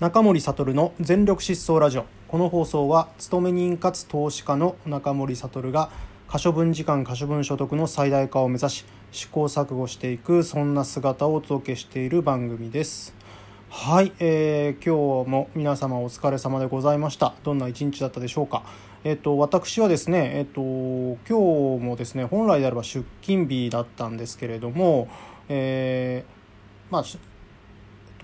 中森悟の全力疾走ラジオ。この放送は勤め人かつ投資家の中森悟が可処分時間可処分所得の最大化を目指し試行錯誤していくそんな姿をお届けしている番組です。はい、えー、今日も皆様お疲れ様でございました。どんな一日だったでしょうか。えっと私はですねえっと今日もですね本来であれば出勤日だったんですけれどもえー、まあ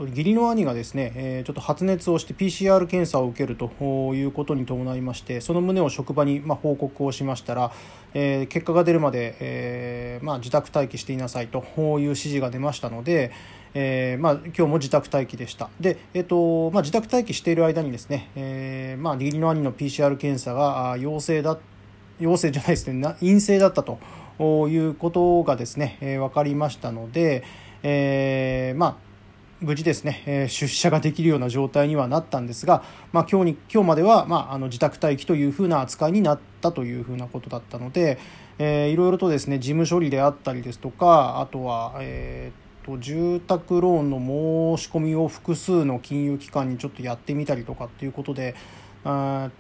義理の兄がですね、えー、ちょっと発熱をして PCR 検査を受けるということに伴いましてその旨を職場にま報告をしましたら、えー、結果が出るまで、えー、まあ、自宅待機していなさいという指示が出ましたので、えまあ、今日も自宅待機でした。で、えーとまあ、自宅待機している間にですね、えまあ、義理の兄の PCR 検査が陽性だ陽性じゃないですね陰性だったということがですね、え分かりましたので、えまあ無事ですね、え、出社ができるような状態にはなったんですが、まあ、今日に今日までは、まあ、あの自宅待機というふうな扱いになったというふうなことだったので、えー、いろいろとですね事務処理であったりですとかあとは、えーと、住宅ローンの申し込みを複数の金融機関にちょっとやってみたりとかっていうことであ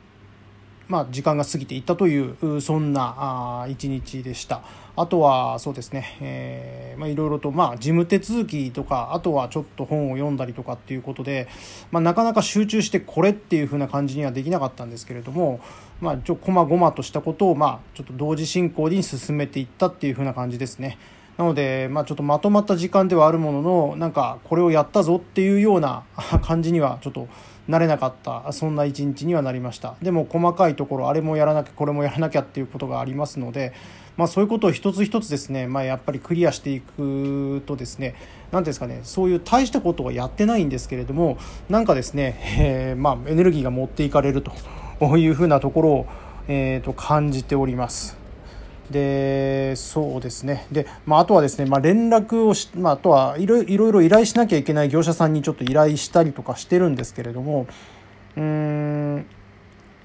まあ、時間が過ぎていったというそんな一日でしたあとはそうですね、えまあ、いろいろと、まあ、事務手続きとかあとはちょっと本を読んだりとかっていうことで、まあ、なかなか集中してこれっていう風な感じにはできなかったんですけれども、まあ、ちょこまごまとしたことを、まあ、ちょっと同時進行に進めていったっていう風な感じですね。なので、まあ、ちょっとまとまった時間ではあるもののなんかこれをやったぞっていうような 感じにはちょっとなれなかったそんな一日にはなりましたでも細かいところあれもやらなきゃこれもやらなきゃっていうことがありますので、まあ、そういうことを一つ一つですね、まあ、やっぱりクリアしていくとですね何ですかねそういう大したことはやってないんですけれどもなんかですね、えー、まあ、エネルギーが持っていかれるというふうなところを、えー、と感じております。でそうですね。で、まあ、あとはですね、まあ、連絡をし、まあ、あとはいろいろ依頼しなきゃいけない業者さんにちょっと依頼したりとかしてるんですけれどもうん、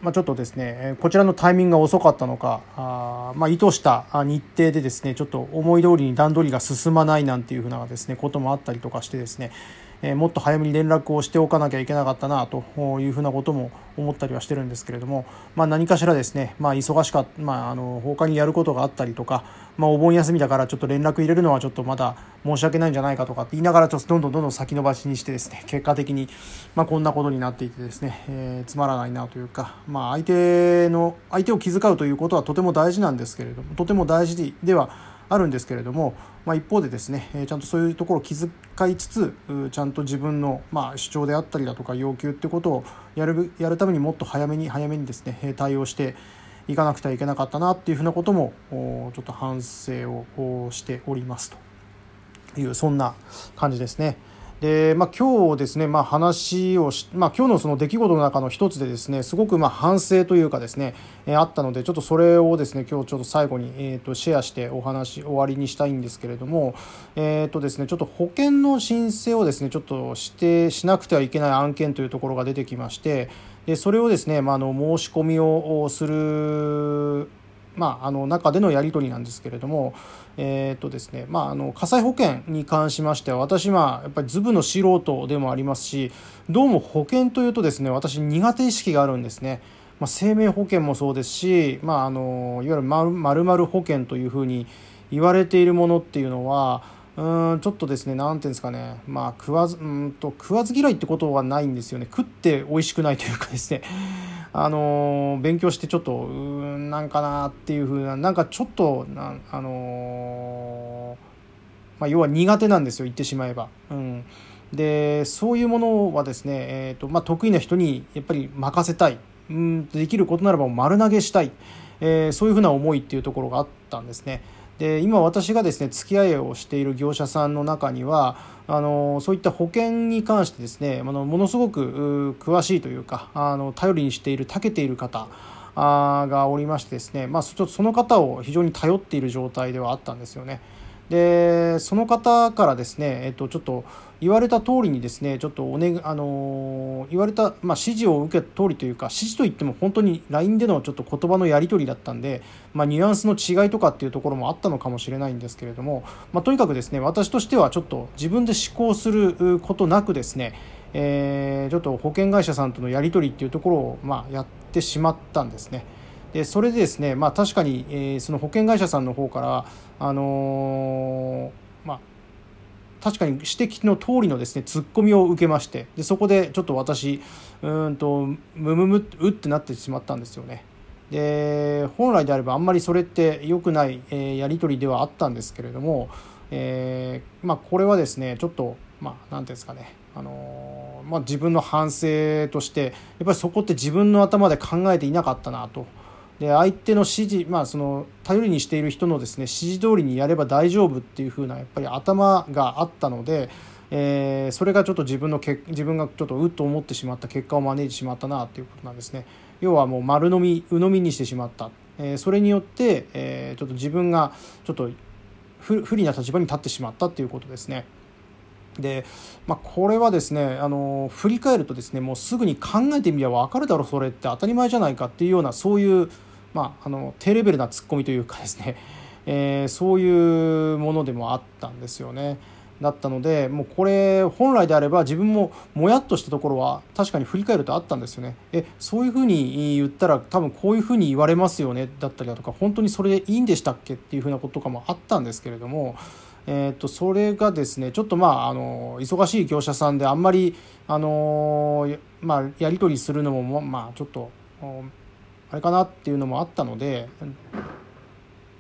まあ、ちょっとですねこちらのタイミングが遅かったのかあ、まあ、意図した日程でですねちょっと思い通りに段取りが進まないなんていうふうなですねこともあったりとかしてですねえもっと早めに連絡をしておかなきゃいけなかったなというふうなことも思ったりはしてるんですけれども、まあ、何かしらですね、まあ、忙しかった、まあ、あの他にやることがあったりとか、まあ、お盆休みだからちょっと連絡入れるのはちょっとまだ申し訳ないんじゃないかとかって言いながらちょっとどんどんどんどん先延ばしにしてですね結果的に、まあ、こんなことになっていてですね、えー、つまらないなというか、まあ、相手の相手を気遣うということはとても大事なんですけれどもとても大事ではあるんですけれども、まあ、一方でですねちゃんとそういうところを気遣いつつちゃんと自分の、まあ、主張であったりだとか要求ってことをやるやるためにもっと早めに早めにですね対応していかなくてはいけなかったなっていうふうなこともちょっと反省をしておりますというそんな感じですね。で、まあ、今日ですね、まあ、話をし、まあ、今日のその出来事の中の一つでですねすごくまあ反省というかですね、えー、あったのでちょっとそれをですね今日ちょっと最後に、えー、とシェアしてお話終わりにしたいんですけれども、えーとですね、ちょっと保険の申請をですねちょっとしてしなくてはいけない案件というところが出てきましてでそれをですね、まあ、あの申し込みをするまあ、あの中でのやり取りなんですけれども、えーとですねまあ、あの火災保険に関しましては私、まあ、やっぱりズブの素人でもありますしどうも保険というとですね私苦手意識があるんですね。まあ、生命保険もそうですし、まあ、あのいわゆる丸々保険というふうに言われているものっていうのはうんちょっとですね何ていうんですかねまあ食わずうんと食わず嫌いってことはないんですよね食って美味しくないというかですねあの、勉強してちょっとうんなんかなっていうふうななんかちょっとなあの、まあ、要は苦手なんですよ言ってしまえば。うんでそういうものはですね、えーとまあ、得意な人にやっぱり任せたいうんできることならば丸投げしたい、えー、そういうふうな思いっていうところがあったんですね。で今私がですね付き合いをしている業者さんの中にはあのそういった保険に関してですねあのものすごく詳しいというかあの頼りにしている長けている方がおりましてですね、まあ、その方を非常に頼っている状態ではあったんですよね。でその方からですね、えっと、ちょっと言われた通りにですねちょっとおねあの言われた、まあ、指示を受けた通りというか指示といっても本当に LINE でのちょっと言葉のやり取りだったんで、まあ、ニュアンスの違いとかっていうところもあったのかもしれないんですけれども、まあ、とにかくですね私としてはちょっと自分で思考することなくですねえー、ちょっと保険会社さんとのやり取りっていうところを、まあ、やってしまったんですね。でそれでですね、まあ、確かに、えー、その保険会社さんの方から、あのー、まあ、確かに指摘の通りのですねツッコミを受けましてでそこでちょっと私うんとムムムうってなってしまったんですよね。で本来であればあんまりそれって良くない、えー、やり取りではあったんですけれども、えー、まあ、これはですねちょっとまあていうんですかねあのまあ、自分の反省としてやっぱりそこって自分の頭で考えていなかったなと。で相手の指示、まあ、その頼りにしている人のですね指示通りにやれば大丈夫っていう風なやっぱり頭があったので、えー、それがちょっと自分のけ自分がちょっとうっと思ってしまった結果を招いてしまったなっていうことなんですね。要はもう丸飲み鵜呑みにしてしまった、えー、それによって、えー、ちょっと自分がちょっと不利な立場に立ってしまったっていうことですね。で、まあ、これはですねあの振り返るとですねもうすぐに考えてみれば分かるだろそれって当たり前じゃないかっていうようなそういう、まあ、あの低レベルなツッコミというかですね、えー、そういうものでもあったんですよね。だったのでもうこれ本来であれば自分ももやっとしたところは確かに振り返るとあったんですよね。えそういうふうに言ったら多分こういうふうに言われますよねだったりだとか本当にそれでいいんでしたっけっていうふうなこととかもあったんですけれども。えー、とそれがですねちょっとまああの忙しい業者さんであんまりあの、まあ、やり取りするのもまあちょっとあれかなっていうのもあったので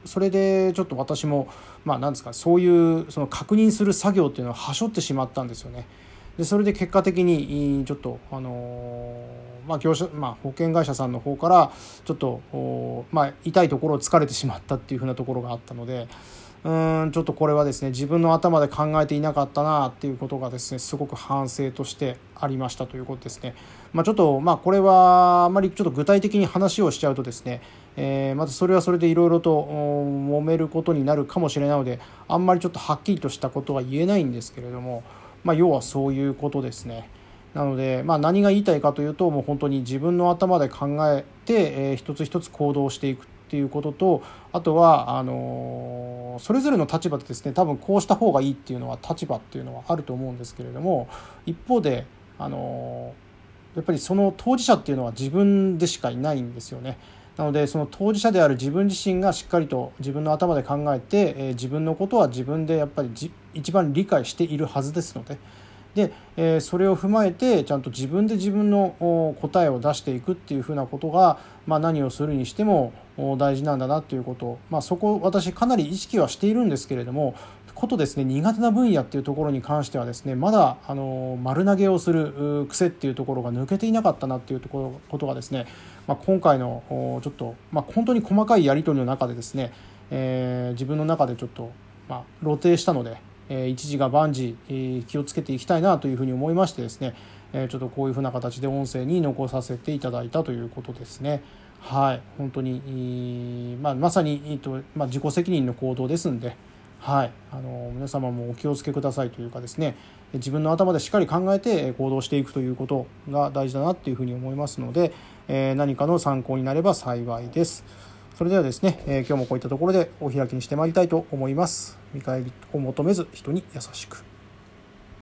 それでちょっと私もまあ何ですかそういうその確認する作業っていうのははしょってしまったんですよね。でそれで結果的にちょっとあのまあ業者まあ、保険会社さんの方からちょっとまあ、痛いところを疲れてしまったっていうふうなところがあったので。うんちょっとこれはですね自分の頭で考えていなかったなっていうことがですねすごく反省としてありましたということですね。まあ、ちょっとまあこれはあまりちょっと具体的に話をしちゃうとですね、えー、まずそれはそれでいろいろと揉めることになるかもしれないのであんまりちょっとはっきりとしたことは言えないんですけれども、まあ、要はそういうことですね。なので、まあ、何が言いたいかというともう本当に自分の頭で考えて、えー、一つ一つ行動していくっていうこととあとはあのそれぞれの立場でですね多分こうした方がいいっていうのは立場っていうのはあると思うんですけれども一方であのやっぱりその当事者っていうのは自分でしかいないんですよね。なのでその当事者である自分自身がしっかりと自分の頭で考えて、え、自分のことは自分でやっぱり一番理解しているはずですので。で、えー、それを踏まえてちゃんと自分で自分の答えを出していくっていうふうなことが、まあ、何をするにしても大事なんだなっていうこと、まあ、そこ私かなり意識はしているんですけれどもことですね苦手な分野っていうところに関してはですねまだあの丸投げをする癖っていうところが抜けていなかったなっていうところことがですね、まあ、今回のちょっと、まあ、本当に細かいやり取りの中でですね、えー、自分の中でちょっと、まあ、露呈したので、えー、一時が万事、え、気をつけていきたいなというふうに思いましてですね、え、ちょっとこういうふうな形で音声に残させていただいたということですね。はい、本当に、まあ、まさに、えーとまあ、自己責任の行動ですんで、はい、あの皆様もお気をつけくださいというかですね自分の頭でしっかり考えて行動していくということが大事だなっていうふうに思いますので、え、何かの参考になれば幸いです。それではですね、えー、今日もこういったところでお開きにしてまいりたいと思います。見返りを求めず人に優しく。